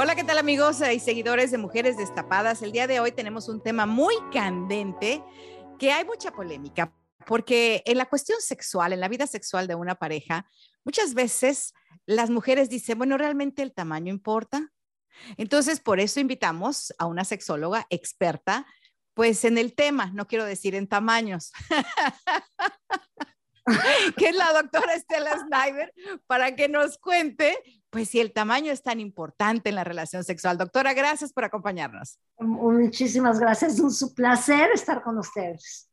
Hola, ¿qué tal amigos y seguidores de Mujeres Destapadas? El día de hoy tenemos un tema muy candente que hay mucha polémica porque en la cuestión sexual, en la vida sexual de una pareja, muchas veces las mujeres dicen, bueno, ¿realmente el tamaño importa? Entonces, por eso invitamos a una sexóloga experta, pues en el tema, no quiero decir en tamaños, que es la doctora Estela Snyder, para que nos cuente, pues si el tamaño es tan importante en la relación sexual. Doctora, gracias por acompañarnos. Muchísimas gracias, es un placer estar con ustedes.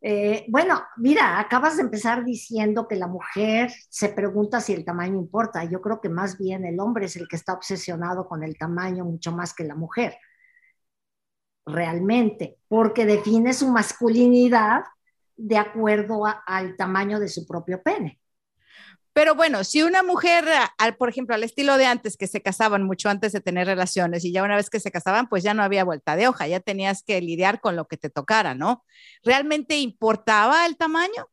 Eh, bueno, mira, acabas de empezar diciendo que la mujer se pregunta si el tamaño importa. Yo creo que más bien el hombre es el que está obsesionado con el tamaño mucho más que la mujer, realmente, porque define su masculinidad de acuerdo al tamaño de su propio pene. Pero bueno, si una mujer, al, por ejemplo, al estilo de antes, que se casaban mucho antes de tener relaciones y ya una vez que se casaban, pues ya no había vuelta de hoja, ya tenías que lidiar con lo que te tocara, ¿no? ¿Realmente importaba el tamaño?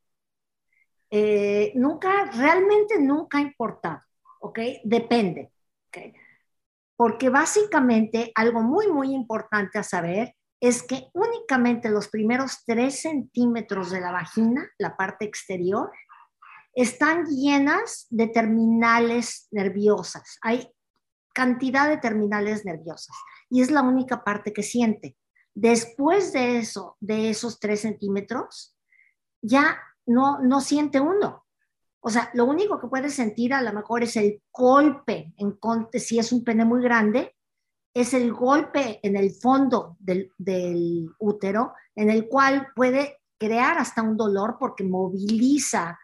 Eh, nunca, realmente nunca ha importado, ¿ok? Depende, ¿ok? Porque básicamente algo muy, muy importante a saber es que únicamente los primeros tres centímetros de la vagina, la parte exterior, están llenas de terminales nerviosas. Hay cantidad de terminales nerviosas y es la única parte que siente. Después de eso, de esos tres centímetros, ya no, no siente uno. O sea, lo único que puede sentir a lo mejor es el golpe, en, si es un pene muy grande, es el golpe en el fondo del, del útero, en el cual puede crear hasta un dolor porque moviliza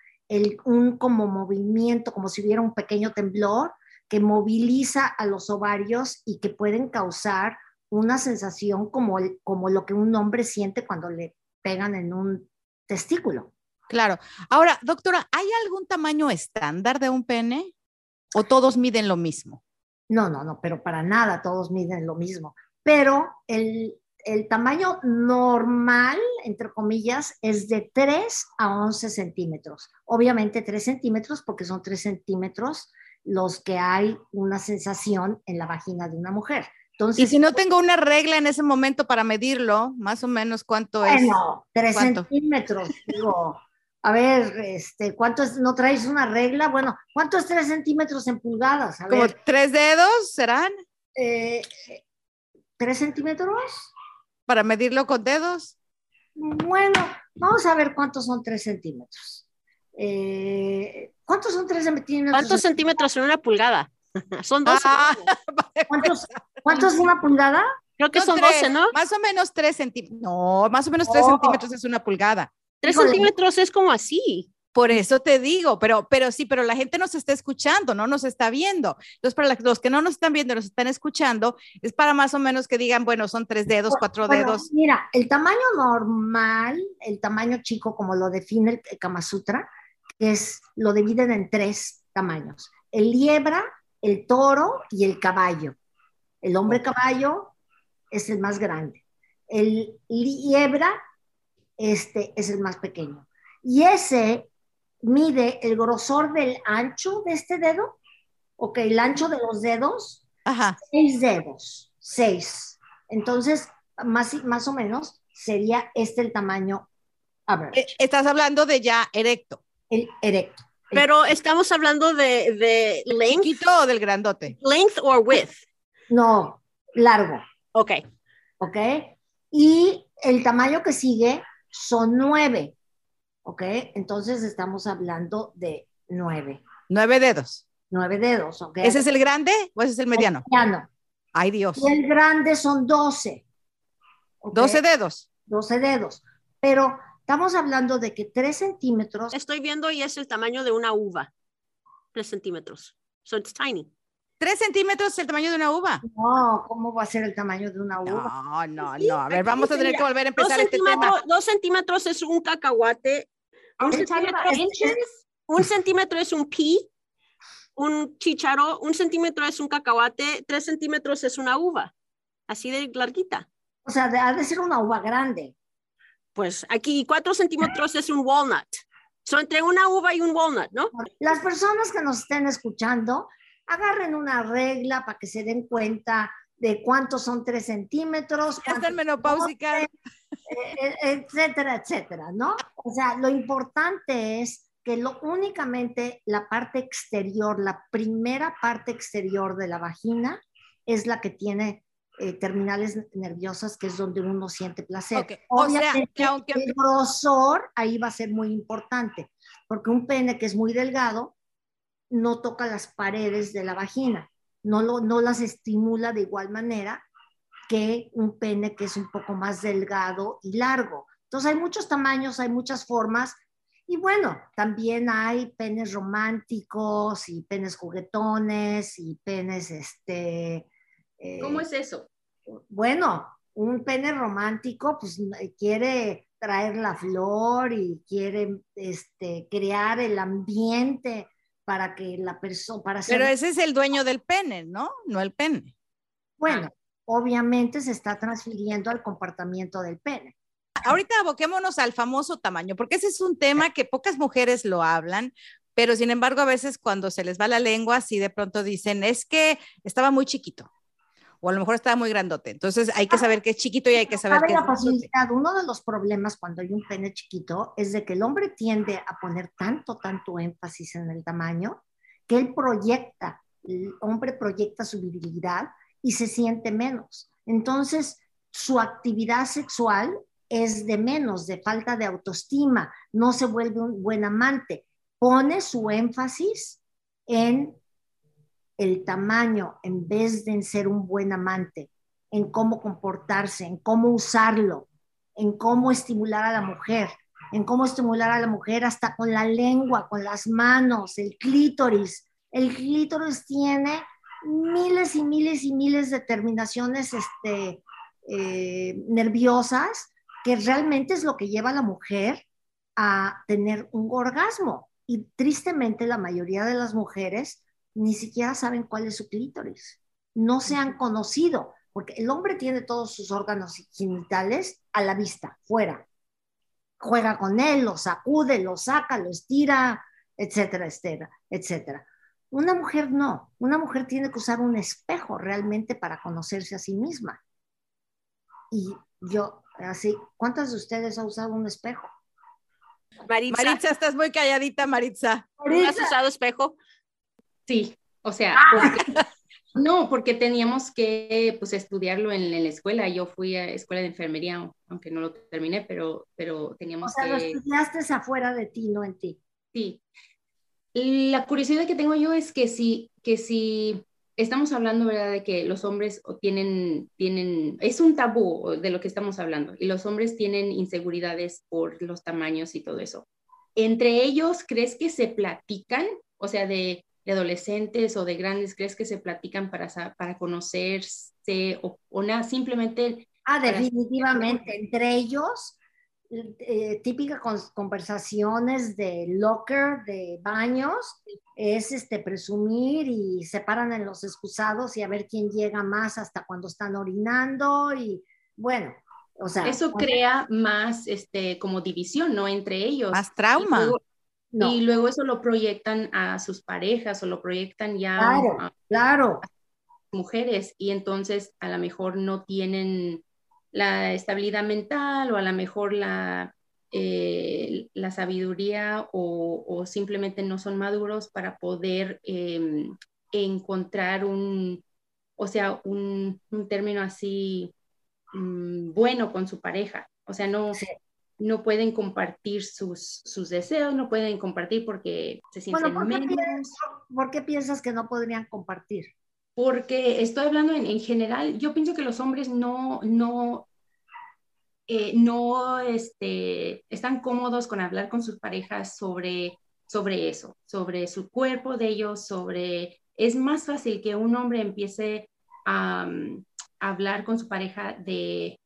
un como movimiento, como si hubiera un pequeño temblor que moviliza a los ovarios y que pueden causar una sensación como, como lo que un hombre siente cuando le pegan en un testículo. Claro. Ahora, doctora, ¿hay algún tamaño estándar de un pene o todos miden lo mismo? No, no, no, pero para nada todos miden lo mismo. Pero el, el tamaño normal, entre comillas, es de 3 a 11 centímetros. Obviamente 3 centímetros porque son 3 centímetros los que hay una sensación en la vagina de una mujer. Entonces, y si no tengo una regla en ese momento para medirlo, más o menos cuánto es. Bueno, 3 centímetros. Digo, a ver, este, ¿cuánto es? ¿No traes una regla? Bueno, ¿cuánto es 3 centímetros en pulgadas? A ¿Como tres dedos serán? Eh, ¿Tres centímetros? para medirlo con dedos? Bueno, vamos a ver cuántos son 3 centímetros. Eh, ¿Cuántos son 3 centímetros? ¿Cuántos centímetros son una pulgada? son 12. Ah, ¿Cuántos, ¿Cuántos es una pulgada? Creo que son, 12, ¿no? Más o menos 3 centímetros. No, más o menos 3 centímetros es una pulgada. 3 centímetros es como así. Por eso te digo, pero, pero sí, pero la gente nos está escuchando, no nos está viendo. Entonces, para los que no nos están viendo, nos están escuchando, es para más o menos que digan, bueno, son tres dedos, cuatro dedos. Mira, el tamaño normal, el tamaño chico, como lo define el Kama Sutra, es, lo dividen en tres tamaños. El liebra, el toro y el caballo. El hombre caballo es el más grande. El liebra este es el más pequeño. Y ese mide el grosor del ancho de este dedo, ok, el ancho de los dedos, Ajá. seis dedos, seis. Entonces, más, más o menos sería este el tamaño average, Eh, Estás hablando de ya erecto. el erecto. Pero estamos hablando de, de length, ¿Chiquito o del grandote? length or width. No, largo, Ok. ¿ok? Y el tamaño que sigue son nueve, ¿ok? Entonces estamos hablando de nueve, Nueve dedos. nueve dedos, ¿ok? ¿Ese es el grande o ese es el mediano? mediano. Ay, Dios. Y el grande son doce. 12 dedos. 12 dedos. Pero estamos hablando de que 3 centímetros, Estoy viendo y es el tamaño de una uva. Tres centímetros. So it's tiny. ¿Tres centímetros es el tamaño de una uva? no, ¿cómo va a ser el tamaño de una uva? No, no, Sí, no. A ver, vamos a tener que volver a Dos empezar este tema. dos centímetros es un cacahuate. Un centímetro, es- un centímetro es un pea. Un chicharo, un centímetro es un cacahuate, tres centímetros es una uva. Así de larguita. O sea, ha de ser una uva grande. Pues aquí cuatro centímetros es un walnut. Son entre una uva y un walnut, ¿no? Las personas que nos estén escuchando, agarren una regla para que se den cuenta de cuántos son 3 centímetros, Ya están menopáusicas. eh, eh, etcétera, etcétera, ¿no? O sea, lo importante es que lo únicamente la parte exterior, la primera parte exterior de la vagina es la que tiene eh, terminales nerviosas, que es donde uno siente placer. Ok, o sea, Obviamente, que aunque- el grosor ahí va a ser muy importante, porque un pene que es muy delgado no toca las paredes de la vagina, no, lo, no las estimula de igual manera que un pene que es un poco más delgado y largo. Entonces hay muchos tamaños, hay muchas formas. Y bueno, también hay penes románticos y penes juguetones y penes, este... eh, ¿Cómo es eso? bueno, un pene romántico pues quiere traer la flor y quiere este, crear el ambiente para que la persona, para Pero ese es el dueño del pene, ¿no? No el pene. bueno, obviamente se está transfiriendo al comportamiento del pene. Ahorita aboquémonos al famoso tamaño, porque ese es un tema que pocas mujeres lo hablan, pero sin embargo a veces cuando se les va la lengua, sí de pronto dicen, es que estaba muy chiquito, o a lo mejor estaba muy grandote. Entonces hay que saber que es chiquito y hay que saber Sabe que es facilidad, uno de los problemas cuando hay un pene chiquito es de que el hombre tiende a poner tanto, tanto énfasis en el tamaño que él proyecta, el hombre proyecta su virilidad y se siente menos. Entonces, su actividad sexual es de menos, de falta de autoestima, no se vuelve un buen amante, pone su énfasis en el tamaño en vez de ser un buen amante, en cómo comportarse, en cómo usarlo, en cómo estimular a la mujer, en cómo estimular a la mujer hasta con la lengua, con las manos, el clítoris. El clítoris tiene miles y miles y miles de terminaciones este, eh, nerviosas que realmente es lo que lleva a la mujer a tener un orgasmo. Y tristemente la mayoría de las mujeres ni siquiera saben cuál es su clítoris. No se han conocido, porque el hombre tiene todos sus órganos genitales a la vista, fuera. Juega con él, lo sacude, lo saca, lo estira, etcétera, etcétera, etcétera. Una mujer no. Una mujer tiene que usar un espejo realmente para conocerse a sí misma. Y yo, así, ¿cuántas de ustedes han usado un espejo? Maritza, Maritza, estás muy calladita, Maritza. ¿no has usado espejo? Sí, o sea, porque- no, porque teníamos que pues estudiarlo en, en la escuela. Yo fui a escuela de enfermería, aunque no lo terminé, pero, pero O teníamos sea, lo que... estudiaste es afuera de ti, no en ti. Sí. La curiosidad que tengo yo es que si, que si estamos hablando, ¿verdad?, de que los hombres o tienen, tienen, es un tabú de lo que estamos hablando, y los hombres tienen inseguridades por los tamaños y todo eso. Entre ellos, ¿crees que se platican? O sea, de, de adolescentes o de grandes, ¿crees que se platican para, para conocerse o, o nada, simplemente Ah, Para- definitivamente. Entre ellos, eh, típicas con- conversaciones de locker, de baños, es este presumir y se paran en los excusados y a ver quién llega más hasta cuando están orinando y bueno, O sea, Eso crea más, este, como división, ¿no? Entre ellos. Más trauma. Y luego, no. y luego eso lo proyectan a sus parejas o lo proyectan ya Claro, a claro. mujeres y entonces a lo mejor no tienen la estabilidad mental o a lo mejor la, eh, la sabiduría o, o simplemente no son maduros para poder eh, encontrar un, o sea, un, un término así mm, bueno con su pareja. O sea, no, Sí. No pueden compartir sus, sus deseos, no pueden compartir porque se sienten Bueno, ¿por qué, menos. piensas, por qué piensas que no podrían compartir? Porque estoy hablando en, en general, yo pienso que los hombres no, no, eh, no este, están cómodos con hablar con sus parejas sobre, sobre eso, sobre su cuerpo de ellos, sobre... Es más fácil que un hombre empiece a, um, hablar con su pareja de,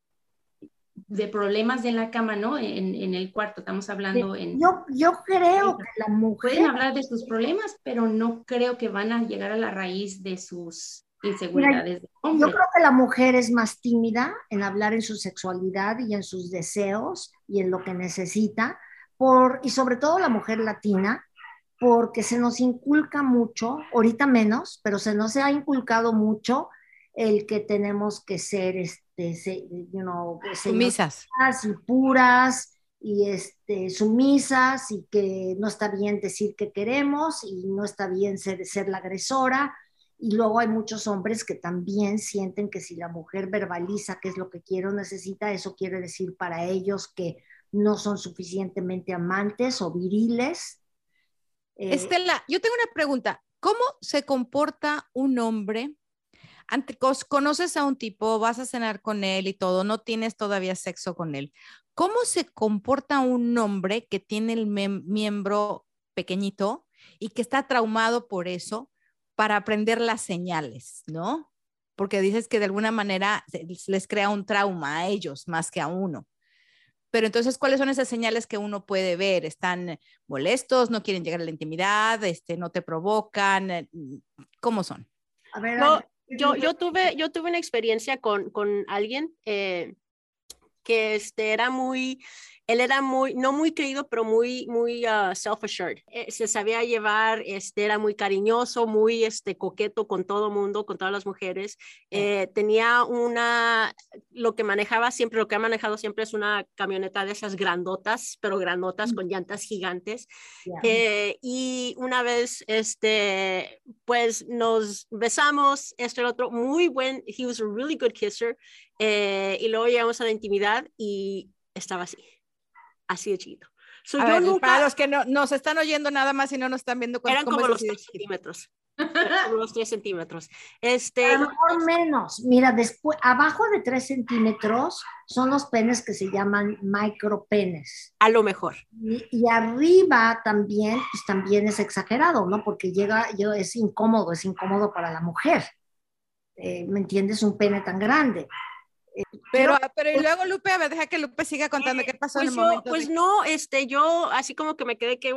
de problemas en la cama, ¿no? En, en el cuarto, estamos hablando en... Yo, yo creo que la mujer, Pueden hablar de sus problemas, pero no creo que van a llegar a la raíz de sus inseguridades de yo creo que la mujer es más tímida en hablar en su sexualidad y en sus deseos y en lo que necesita, por, y sobre todo la mujer latina, porque se nos inculca mucho, ahorita menos, pero se nos ha inculcado mucho el que tenemos que ser, este, you know, Sumisas. y puras y este, sumisas y que no está bien decir que queremos y no está bien ser, ser la agresora. Y luego hay muchos hombres que también sienten que si la mujer verbaliza qué es lo que quiere o necesita, eso quiere decir para ellos que no son suficientemente amantes o viriles. Eh, Estela, yo tengo una pregunta. ¿Cómo se comporta un hombre? Ante, conoces a un tipo, vas a cenar con él y todo, no tienes todavía sexo con él. ¿Cómo se comporta un hombre que tiene el miembro pequeñito y que está traumado por eso para aprender las señales, ¿no? Porque dices que de alguna manera les crea un trauma a ellos más que a uno. Pero entonces, ¿cuáles son esas señales que uno puede ver? ¿Están molestos? ¿No quieren llegar a la intimidad? Este, ¿No te provocan? ¿Cómo son? a ver, No, yo, yo, tuve, yo tuve una experiencia con, con alguien eh, que este, era muy, él era muy, no muy creído, pero muy, muy uh, self-assured. Eh, se sabía llevar, este, era muy cariñoso, muy este, coqueto con todo mundo, con todas las mujeres. Eh, tenía una, lo que manejaba siempre, lo que ha manejado siempre es una camioneta de esas grandotas, pero grandotas con llantas gigantes. ya. Eh, y una vez, este, pues nos besamos, esto y el otro, muy buen, he was a really good kisser, eh, y luego llegamos a la intimidad y estaba así, así de chiquito. So, yo ver, nunca, para los que no nos están oyendo nada más y no nos están viendo, eran ¿cómo como los así de 3 chiquito? centímetros, como los 3 centímetros. Este, A lo mejor menos. Mira, después, abajo de 3 centímetros son los penes que se llaman micropenes. a lo mejor. Y, y arriba también, pues también es exagerado, ¿no? Porque llega, yo, es incómodo, es incómodo para la mujer. Eh, ¿Me entiendes? Un pene tan grande. Pero, pero y luego Lupe, a ver, deja que Lupe siga contando qué pasó Pues, en el yo, momento. pues de- no, este, yo así como que me quedé que,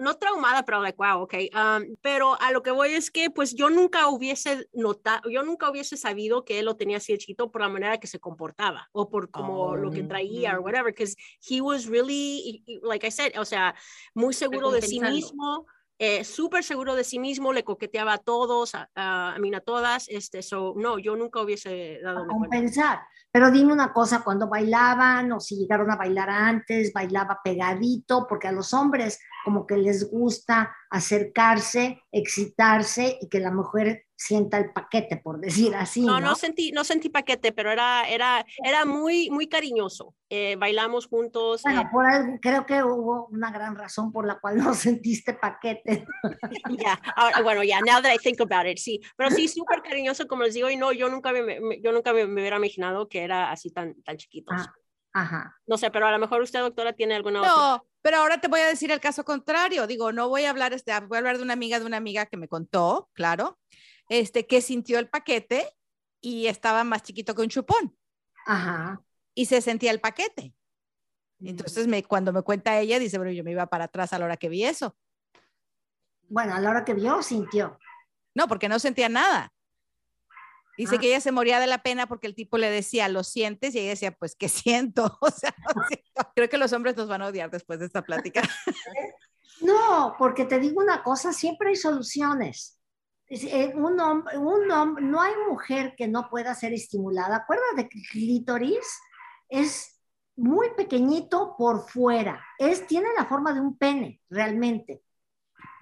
no traumada, pero like, wow, ok. um, pero a lo que voy es que, pues yo nunca hubiese notado, yo nunca hubiese sabido que él lo tenía así chiquito por la manera que se comportaba o por como lo que traía Oh. o whatever, because he was really, like I said, o sea, muy seguro de sí mismo. Eh, súper seguro de sí mismo, le coqueteaba a todos, a, a, a todas, este, so, no, yo nunca hubiese dado a compensar. Pero dime una cosa, cuando bailaban o si llegaron a bailar antes, bailaba pegadito, porque a los hombres como que les gusta acercarse, excitarse y que la mujer sienta el paquete, por decir así. No, No, no sentí, no sentí paquete, pero era, era, era muy, muy cariñoso. Eh, bailamos juntos. Bueno, eh, por algo, creo que hubo una gran razón por la cual no sentiste paquete. ya, ahora, bueno, ya, now that I think about it, sí. Pero sí, súper cariñoso, como les digo, y no, yo nunca me, me- yo nunca me, me hubiera imaginado que era así tan, tan chiquitos. Ah, ajá. No sé, pero a lo mejor usted, doctora, tiene alguna otra. No, pero ahora te voy a decir el caso contrario. Digo, no voy a hablar, este, voy a hablar de una amiga de una amiga que me contó, claro, este, que sintió el paquete y estaba más chiquito que un chupón Ajá. y se sentía el paquete. Entonces, me, cuando me cuenta ella, dice, bueno, yo me iba para atrás a la hora que vi eso. Bueno, a la hora que vio, sintió. No, porque no sentía nada. Dice Ah. que ella se moría de la pena porque el tipo le decía, ¿lo sientes? Y ella decía, pues, ¿qué siento? O sea, no siento. creo que los hombres nos van a odiar después de esta plática. No, porque te digo una cosa, siempre hay soluciones. Es- eh, Un hombre, un hombre, no hay mujer que no pueda ser estimulada. Acuérdate que el clítoris es muy pequeñito por fuera. Es, tiene la forma de un pene, realmente,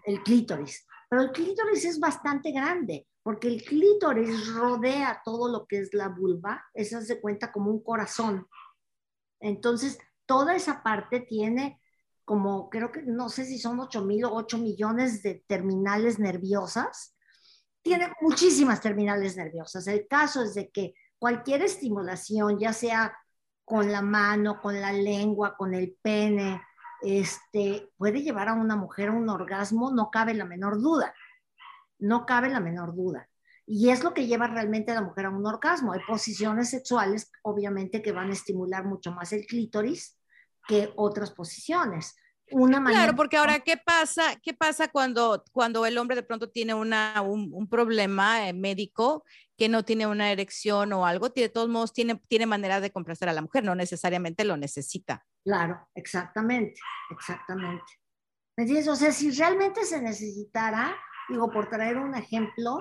el clítoris. Pero el clítoris es bastante grande, porque el clítoris rodea todo lo que es la vulva. Eso se cuenta como un corazón. Entonces, toda esa parte tiene como, creo que, no sé si son 8 mil o 8 millones de terminales nerviosas. Tiene muchísimas terminales nerviosas. El caso es de que cualquier estimulación, ya sea con la mano, con la lengua, con el pene, este, puede llevar a una mujer a un orgasmo, no cabe la menor duda. No cabe la menor duda. Y es lo que lleva realmente a la mujer a un orgasmo. Hay posiciones sexuales, obviamente, que van a estimular mucho más el clítoris que otras posiciones. Una manera, Claro, porque ahora, ¿qué pasa? ¿Qué pasa cuando, cuando el hombre de pronto tiene una, un, un problema eh, médico que no tiene una erección o algo? De todos modos, tiene, tiene manera de complacer a la mujer, no necesariamente lo necesita. Claro, exactamente, exactamente. ¿Me entiendes? O sea, si realmente se necesitara, digo, por traer un ejemplo,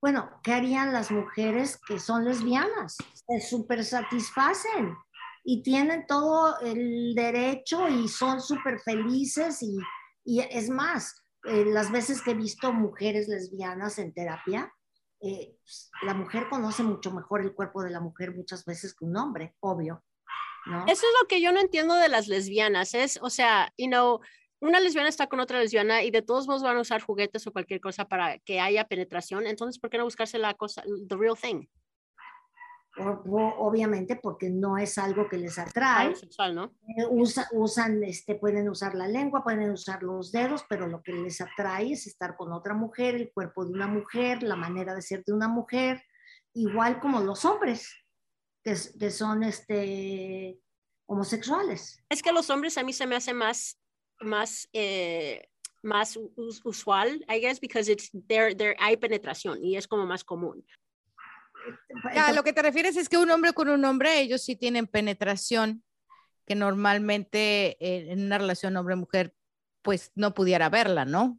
bueno, ¿qué harían las mujeres que son lesbianas? Se súper satisfacen y tienen todo el derecho y son súper felices y, y es más, eh, las veces que he visto mujeres lesbianas en terapia, eh, la mujer conoce mucho mejor el cuerpo de la mujer muchas veces que un hombre, obvio. ¿no? Eso es lo que yo no entiendo de las lesbianas. Es, o sea, you know, una lesbiana está con otra lesbiana y de todos modos van a usar juguetes o cualquier cosa para que haya penetración. Entonces, ¿por qué no buscarse la cosa, the real thing? Obviamente porque no es algo que les atrae. Sexual, ¿no? Eh, usa- usan, este, pueden usar la lengua, pueden usar los dedos, pero lo que les atrae es estar con otra mujer, el cuerpo de una mujer, la manera de ser de una mujer, igual como los hombres que, que son este, homosexuales. Es que los hombres a mí se me hace más, más, eh, más us- usual, I guess, because it's there, there hay penetración y es como más común. A lo que te refieres es que un hombre con un hombre, ellos sí tienen penetración que normalmente eh, en una relación hombre-mujer, pues no pudiera verla, ¿no?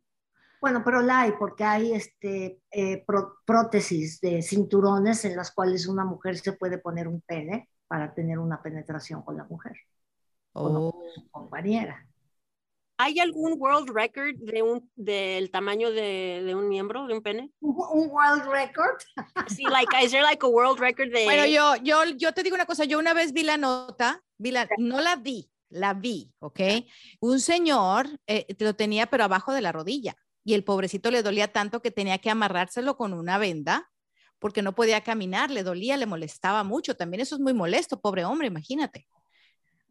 Bueno, pero la hay porque hay este, eh, pró- prótesis de cinturones en las cuales una mujer se puede poner un pene para tener una penetración con la mujer, Oh. compañera. ¿Hay algún world record de un, del tamaño de, de un miembro, de un pene? Un, world record. Sí, like, is there like a world record de... Bueno, yo, yo, yo te digo una cosa, yo una vez vi la nota, vi la, no la vi, la vi, ¿ok? Un señor eh, lo tenía pero abajo de la rodilla y el pobrecito le dolía tanto que tenía que amarrárselo con una venda porque no podía caminar, le dolía, le molestaba mucho. También eso es muy molesto, pobre hombre, imagínate.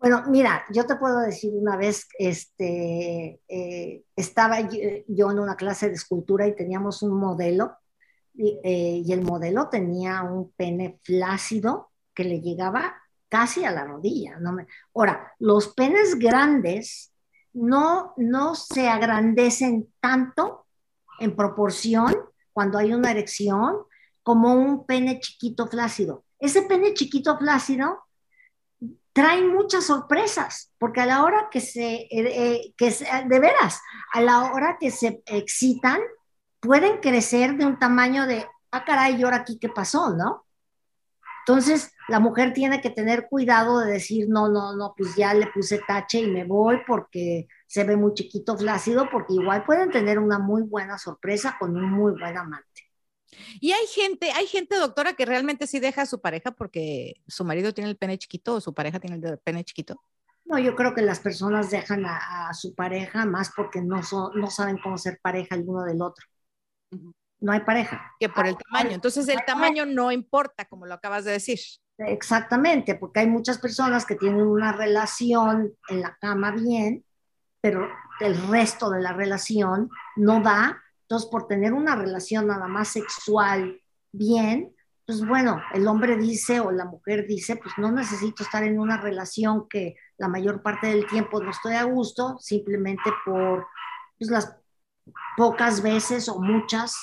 Bueno, mira, yo te puedo decir una vez, este, eh, estaba yo, yo en una clase de escultura y teníamos un modelo y, eh, y el modelo tenía un pene flácido que le llegaba casi a la rodilla. ¿no? Ahora, los penes grandes no, no se agrandecen tanto en proporción cuando hay una erección como un pene chiquito flácido. Ese pene chiquito flácido trae muchas sorpresas, porque a la hora que se, eh, eh, que se- de veras, a la hora que se excitan, pueden crecer de un tamaño de, ah, caray, ¿y ahora aquí qué pasó, no? Entonces, la mujer tiene que tener cuidado de decir, no, no, no, pues ya le puse tache y me voy porque se ve muy chiquito, flácido, porque igual pueden tener una muy buena sorpresa con un muy buen amante. Y hay gente, hay gente, doctora, que realmente sí deja a su pareja porque su marido tiene el pene chiquito o su pareja tiene el pene chiquito. No, yo creo que las personas dejan a, a su pareja más porque no, son, no saben cómo ser pareja el uno del otro. No hay pareja. Que por el tamaño. Entonces el tamaño no importa, como lo acabas de decir. Exactamente, porque hay muchas personas que tienen una relación en la cama bien, pero el resto de la relación no da. Entonces, por tener una relación nada más sexual bien, pues bueno, el hombre dice o la mujer dice, pues no necesito estar en una relación que la mayor parte del tiempo no estoy a gusto, simplemente por pues, las pocas veces o muchas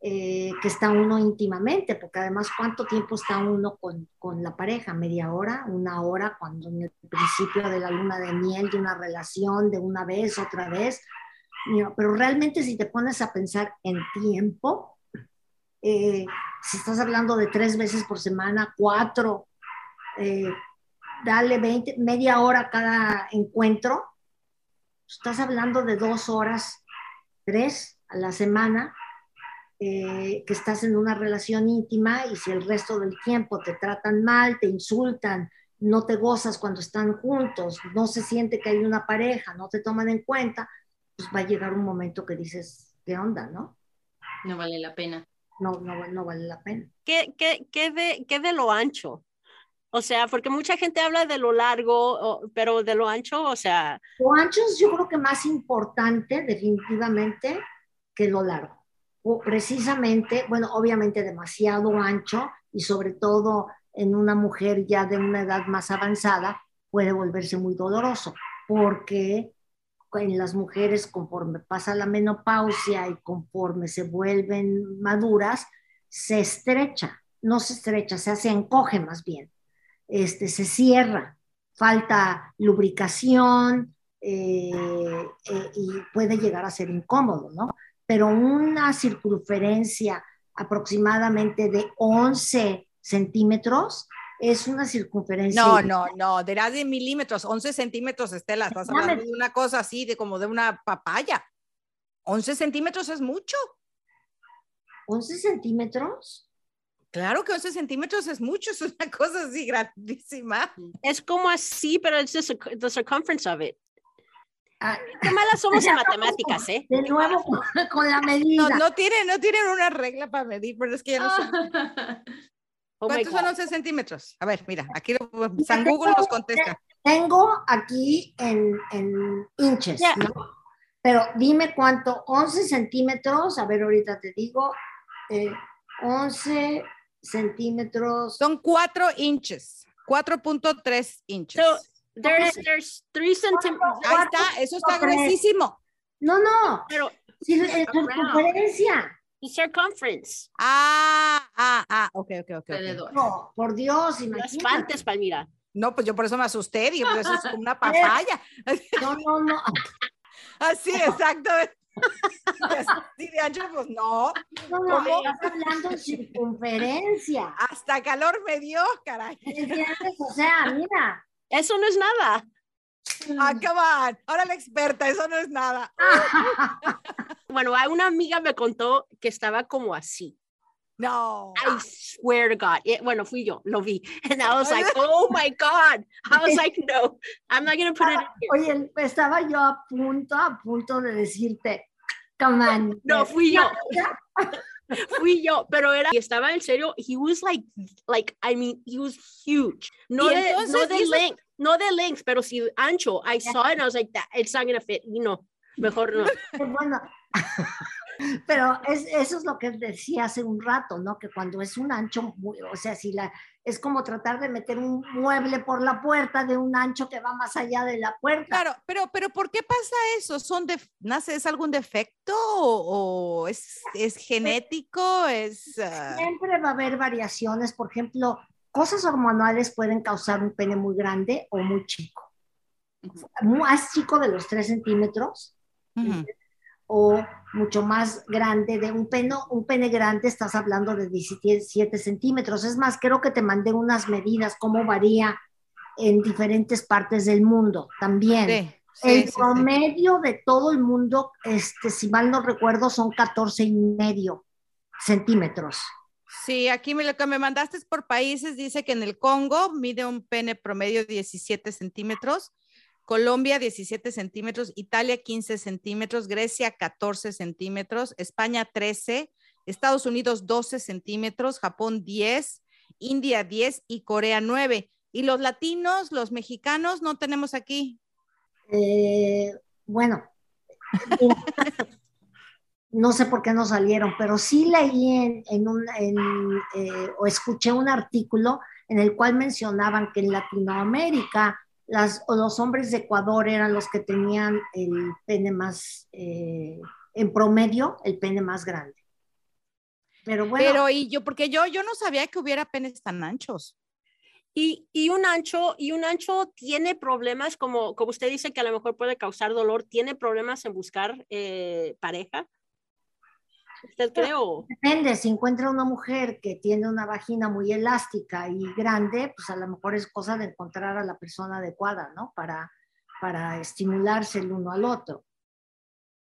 eh, que está uno íntimamente, porque además cuánto tiempo está uno con, con, la pareja, media hora, una hora, cuando en el principio de la luna de miel, de una relación, de una vez, otra vez. Pero realmente si te pones a pensar en tiempo, eh, si estás hablando de tres veces por semana, cuatro, eh, dale 20, media hora cada encuentro, estás hablando de dos horas, tres a la semana, eh, que estás en una relación íntima y si el resto del tiempo te tratan mal, te insultan, no te gozas cuando están juntos, no se siente que hay una pareja, no te toman en cuenta, pues va a llegar un momento que dices, ¿qué onda, no? No vale la pena. No, no, no vale la pena. ¿Qué, qué, qué, de, ¿Qué de lo ancho? O sea, porque mucha gente habla de lo largo, pero de lo ancho, o sea... Lo ancho es yo creo que más importante definitivamente que lo largo precisamente, bueno, obviamente demasiado ancho y sobre todo en una mujer ya de una edad más avanzada puede volverse muy doloroso porque en las mujeres conforme pasa la menopausia y conforme se vuelven maduras, se estrecha, no se estrecha, se encoge más bien, este, se cierra, falta lubricación eh, eh, y puede llegar a ser incómodo, ¿no? pero una circunferencia aproximadamente de 11 centímetros es una circunferencia. No, no, no, de de milímetros, 11 centímetros, Estela, estás hablando de una cosa así, de como de una papaya. 11 centímetros es mucho. ¿11 centímetros? Claro que 11 centímetros es mucho, es una cosa así grandísima. Es como así, pero es the circumference of it. Ah, qué malas somos en matemáticas, ¿eh? De nuevo con, la medida. No, no, tienen, no tienen una regla para medir, pero es que ya no sé. Oh ¿Cuántos son 11 centímetros? A ver, mira, aquí lo, San Google nos contesta. Tengo aquí en, en inches, ¿no? Pero dime cuánto, 11 centímetros, a ver, ahorita te digo, eh, 11 centímetros. Son 4 inches, 4.3 inches. There's, there's three centimeters. Ahí está, eso está gruesísimo. No, no. Pero sí, es circunferencia. Y circunference. Ah, ah, ah, ok, ok, ok. okay. No, por Dios, imagínate. Las partes, Palmira. No, pues yo por eso me asusté, digo, pues eso es como una papaya. No, no, no. Así, exacto. Así de ancho, pues no. No, no, ¿Cómo? estás hablando de circunferencia. Hasta calor me dio, caray. O sea, mira, eso no es nada. Ah, come Ahora la experta, eso no es nada. bueno, una amiga me contó que estaba como así. No. I swear to God. bueno, fui yo, lo vi. And I was like, oh my God. I was like, no, I'm not going to put it in Oye, estaba yo a punto, a punto de decirte, come on. No, fui yo. fui yo, pero era, y estaba en serio, he was like, like, I mean, he was huge. No, de, no de length, no de length, pero sí ancho. I saw it and I was like, that, it's not gonna fit. Y no, mejor no. bueno, pero es, eso es lo que decía hace un rato, ¿no? Que cuando es un ancho, o sea, si la, es como tratar de meter un mueble por la puerta de un ancho que va más allá de la puerta. Claro, pero, pero ¿por qué pasa eso? ¿Son de, nace, ¿Es algún defecto o, es, es, genético? Es, ah? Siempre va a haber variaciones. Por ejemplo, cosas hormonales pueden causar un pene muy grande o muy chico. Más chico de los 3 centímetros o mucho más grande, de un pene, un pene grande, estás hablando de 17 centímetros. Es más, creo que te mandé unas medidas, cómo varía en diferentes partes del mundo también. el promedio de todo el mundo, este, si mal no recuerdo, son 14 y medio centímetros. Sí, aquí me, lo que me mandaste es por países, dice que en el Congo mide un pene promedio de 17 centímetros, Colombia 17 centímetros, Italia 15 centímetros, Grecia 14 centímetros, España 13, Estados Unidos 12 centímetros, Japón 10, India 10 y Corea 9. ¿Y los latinos, los mexicanos, no tenemos aquí? Eh, bueno, no sé por qué no salieron, pero sí leí en, un, eh, o escuché un artículo en el cual mencionaban que en Latinoamérica las, los hombres de Ecuador eran los que tenían el pene más, eh, en promedio, el pene más grande. Pero bueno. Pero y yo, porque yo, yo no sabía que hubiera penes tan anchos. Y, y, un ancho, y un ancho tiene problemas, como, como usted dice que a lo mejor puede causar dolor, tiene problemas en buscar eh, pareja. ¿Usted cree o? Depende, si encuentra una mujer que tiene una vagina muy elástica y grande, pues a lo mejor es cosa de encontrar a la persona adecuada, ¿no? Para, para estimularse el uno al otro.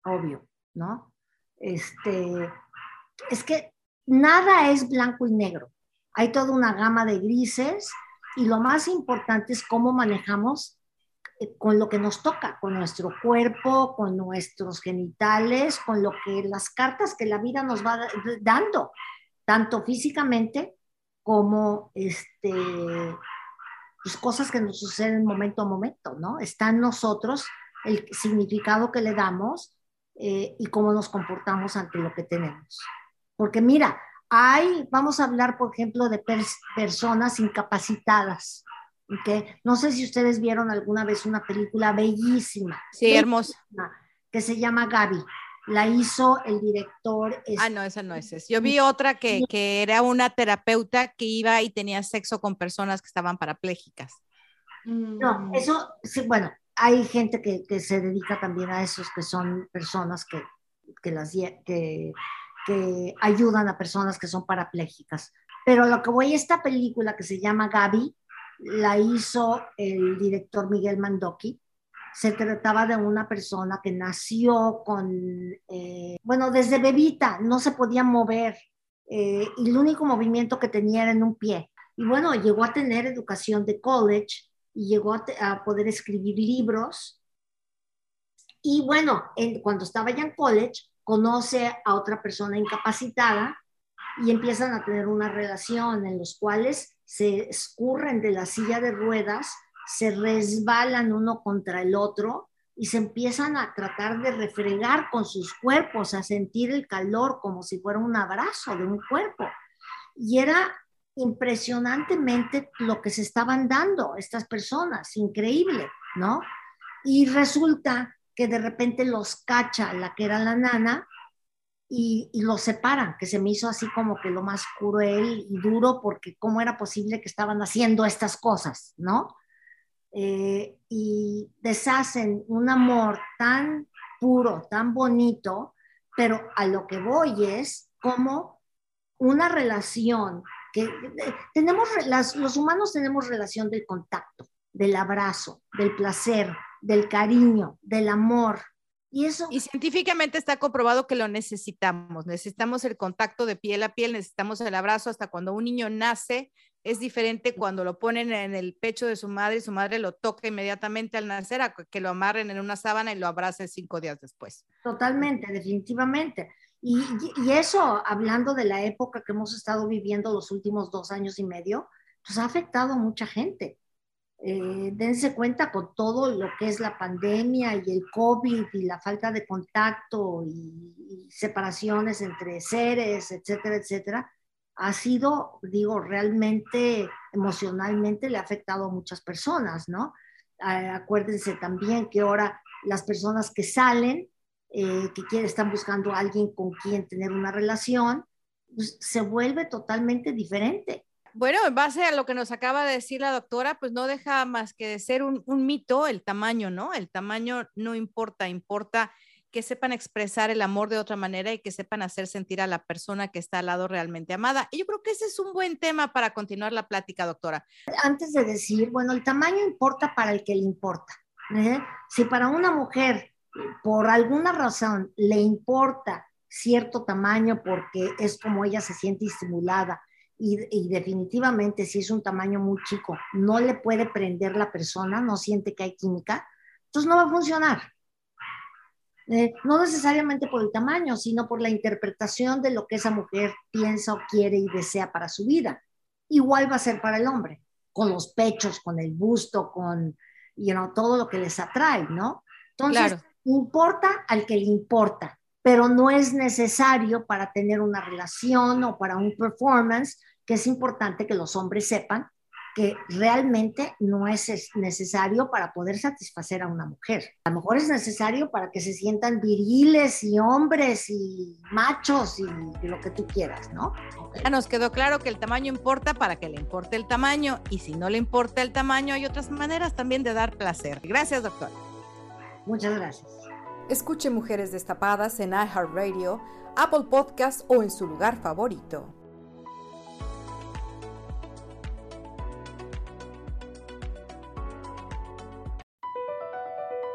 Obvio, ¿no? Este, es que nada es blanco y negro. Hay toda una gama de grises y lo más importante es cómo manejamos con lo que nos toca, con nuestro cuerpo, con nuestros genitales, con lo que las cartas que la vida nos va dando, tanto físicamente como este, pues cosas que nos suceden momento a momento, ¿no? Está en nosotros el significado que le damos eh, y cómo nos comportamos ante lo que tenemos. Porque mira, hay, vamos a hablar, por ejemplo, de personas incapacitadas. ¿Okay? No sé si ustedes vieron alguna vez una película bellísima. Sí, hermosa. Que se llama Gaby. La hizo el director. Ah, no, esa no es esa. Yo vi otra que, que era una terapeuta que iba y tenía sexo con personas que estaban parapléjicas. No, mm. eso, sí, bueno, hay gente que, que, se dedica también a esos, que son personas que, que las, que que ayudan a personas que son parapléjicas. Pero lo que voy a esta película que se llama Gaby, la hizo el director Miguel Mandoki. Se trataba de una persona que nació con, eh, bueno, desde bebita, no se podía mover eh, y el único movimiento que tenía era en un pie. Y bueno, llegó a tener educación de college y llegó a, poder escribir libros. Y bueno, cuando estaba ya en college, conoce a otra persona incapacitada y empiezan a tener una relación en los cuales se escurren de la silla de ruedas, se resbalan uno contra el otro y se empiezan a tratar de refregar con sus cuerpos, a sentir el calor como si fuera un abrazo de un cuerpo. Y era impresionantemente lo que se estaban dando estas personas, increíble, ¿no? Y resulta que de repente los cacha la que era la nana y, los separan, que se me hizo así como que lo más cruel y duro, porque cómo era posible que estaban haciendo estas cosas, ¿no? Eh, y deshacen un amor tan puro, tan bonito, pero a lo que voy es como una relación que eh, tenemos, los humanos tenemos relación del contacto, del abrazo, del placer, del cariño, del amor. Y eso. Y científicamente está comprobado que lo necesitamos. Necesitamos el contacto de piel a piel, necesitamos el abrazo. Hasta cuando un niño nace, es diferente cuando lo ponen en el pecho de su madre y su madre lo toca inmediatamente al nacer, a que lo amarren en una sábana y lo abracen cinco días después. Totalmente, definitivamente. Y, y, eso, hablando de la época que hemos estado viviendo los últimos dos años y medio, pues ha afectado a mucha gente. Eh, dense cuenta con todo lo que es la pandemia y el COVID y la falta de contacto y, separaciones entre seres, etcétera, etcétera, ha sido, digo, realmente emocionalmente le ha afectado a muchas personas, ¿no? acuérdense también que ahora las personas que salen, eh, que quieren, están buscando a alguien con quien tener una relación, pues, se vuelve totalmente diferente bueno, en base a lo que nos acaba de decir la doctora, pues no deja más que de ser un, mito el tamaño, ¿no? El tamaño no importa, importa que sepan expresar el amor de otra manera y que sepan hacer sentir a la persona que está al lado realmente amada. Y yo creo que ese es un buen tema para continuar la plática, doctora. Antes de decir, bueno, el tamaño importa para el que le importa. ¿eh? Si para una mujer, por alguna razón, le importa cierto tamaño porque es como ella se siente estimulada y, definitivamente si es un tamaño muy chico, no le puede prender la persona, no siente que hay química, entonces no va a funcionar. Eh, no necesariamente por el tamaño, sino por la interpretación de lo que esa mujer piensa o quiere y desea para su vida. Igual va a ser para el hombre, con los pechos, con el busto, con you know, todo lo que les atrae, ¿no? Entonces, importa al que le importa, pero no es necesario para tener una relación o para un performance que es importante que los hombres sepan que realmente no es necesario para poder satisfacer a una mujer. A lo mejor es necesario para que se sientan viriles y hombres y machos y, lo que tú quieras, ¿no? Ya nos quedó claro que el tamaño importa para que le importe el tamaño y si no le importa el tamaño hay otras maneras también de dar placer. Gracias, doctor. Muchas gracias. Escuche Mujeres Destapadas en iHeartRadio, Apple Podcast o en su lugar favorito.